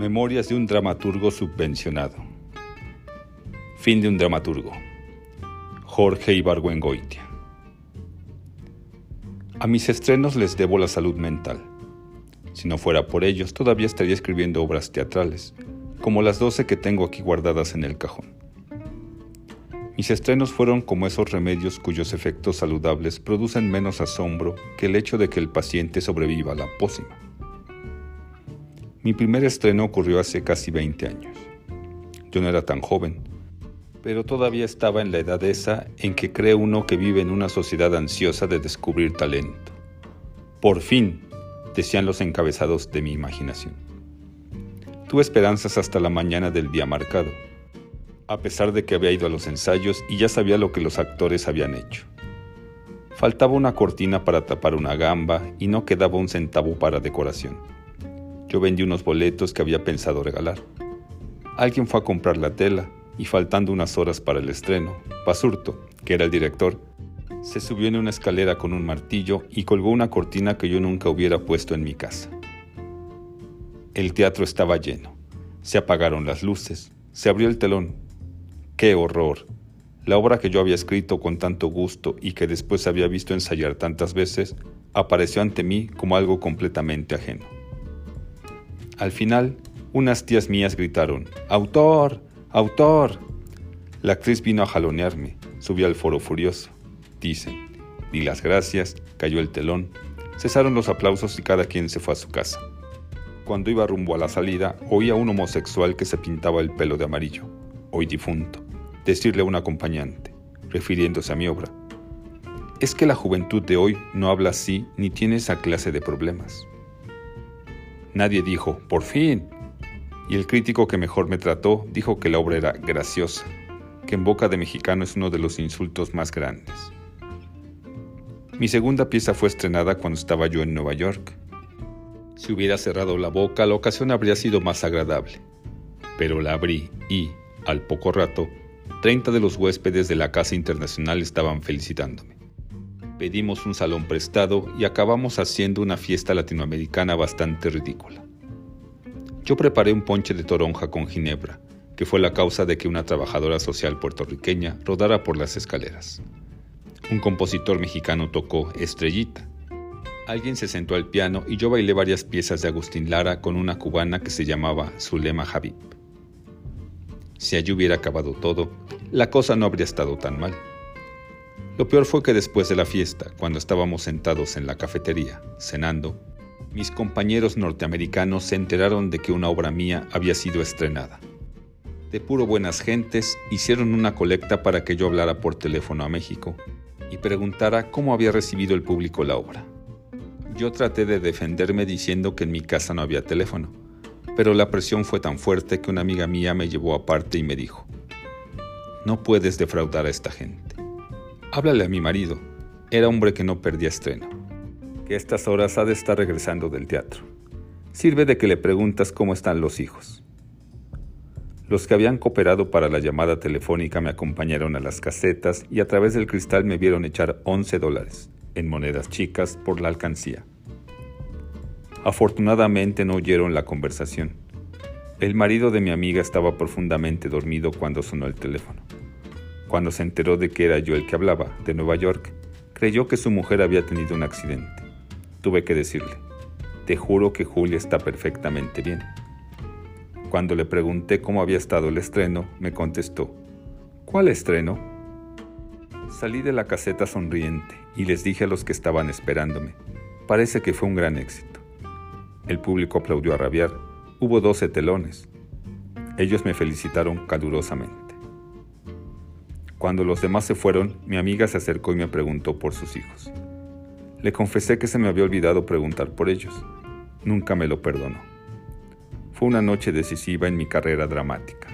Memorias de un dramaturgo subvencionado. Fin de un dramaturgo. Jorge Ibargüengoitia. A mis estrenos les debo la salud mental. Si no fuera por ellos, todavía estaría escribiendo obras teatrales, como las doce que tengo aquí guardadas en el cajón. Mis estrenos fueron como esos remedios cuyos efectos saludables producen menos asombro que el hecho de que el paciente sobreviva a la pócima. Mi primer estreno ocurrió hace casi 20 años. Yo no era tan joven, pero todavía estaba en la edad esa en que cree uno que vive en una sociedad ansiosa de descubrir talento. Por fin, decían los encabezados de mi imaginación. Tuve esperanzas hasta la mañana del día marcado, a pesar de que había ido a los ensayos y ya sabía lo que los actores habían hecho. Faltaba una cortina para tapar una gamba y no quedaba un centavo para decoración. Yo vendí unos boletos que había pensado regalar. Alguien fue a comprar la tela y faltando unas horas para el estreno, Basurto, que era el director, se subió en una escalera con un martillo y colgó una cortina que yo nunca hubiera puesto en mi casa. El teatro estaba lleno. Se apagaron las luces. Se abrió el telón. ¡Qué horror! La obra que yo había escrito con tanto gusto y que después había visto ensayar tantas veces, apareció ante mí como algo completamente ajeno. Al final, unas tías mías gritaron, ¡Autor! ¡Autor! La actriz vino a jalonearme, subió al foro furioso. Dicen, di las gracias, cayó el telón, cesaron los aplausos y cada quien se fue a su casa. Cuando iba rumbo a la salida, oí a un homosexual que se pintaba el pelo de amarillo, hoy difunto, decirle a un acompañante, refiriéndose a mi obra, es que la juventud de hoy no habla así ni tiene esa clase de problemas. Nadie dijo, por fin. Y el crítico que mejor me trató dijo que la obra era graciosa, que en boca de mexicano es uno de los insultos más grandes. Mi segunda pieza fue estrenada cuando estaba yo en Nueva York. Si hubiera cerrado la boca, la ocasión habría sido más agradable. Pero la abrí y, al poco rato, 30 de los huéspedes de la Casa Internacional estaban felicitándome pedimos un salón prestado y acabamos haciendo una fiesta latinoamericana bastante ridícula. Yo preparé un ponche de toronja con ginebra, que fue la causa de que una trabajadora social puertorriqueña rodara por las escaleras. Un compositor mexicano tocó Estrellita. Alguien se sentó al piano y yo bailé varias piezas de Agustín Lara con una cubana que se llamaba Zulema Habib. Si allí hubiera acabado todo, la cosa no habría estado tan mal. Lo peor fue que después de la fiesta, cuando estábamos sentados en la cafetería, cenando, mis compañeros norteamericanos se enteraron de que una obra mía había sido estrenada. De puro buenas gentes, hicieron una colecta para que yo hablara por teléfono a México y preguntara cómo había recibido el público la obra. Yo traté de defenderme diciendo que en mi casa no había teléfono, pero la presión fue tan fuerte que una amiga mía me llevó aparte y me dijo, no puedes defraudar a esta gente. Háblale a mi marido. Era hombre que no perdía estreno. Que estas horas ha de estar regresando del teatro. Sirve de que le preguntas cómo están los hijos. Los que habían cooperado para la llamada telefónica me acompañaron a las casetas y a través del cristal me vieron echar 11 dólares, en monedas chicas, por la alcancía. Afortunadamente no oyeron la conversación. El marido de mi amiga estaba profundamente dormido cuando sonó el teléfono. Cuando se enteró de que era yo el que hablaba, de Nueva York, creyó que su mujer había tenido un accidente. Tuve que decirle, te juro que Julia está perfectamente bien. Cuando le pregunté cómo había estado el estreno, me contestó, ¿cuál estreno? Salí de la caseta sonriente y les dije a los que estaban esperándome, parece que fue un gran éxito. El público aplaudió a rabiar, hubo doce telones. Ellos me felicitaron calurosamente. Cuando los demás se fueron, mi amiga se acercó y me preguntó por sus hijos. Le confesé que se me había olvidado preguntar por ellos. Nunca me lo perdonó. Fue una noche decisiva en mi carrera dramática.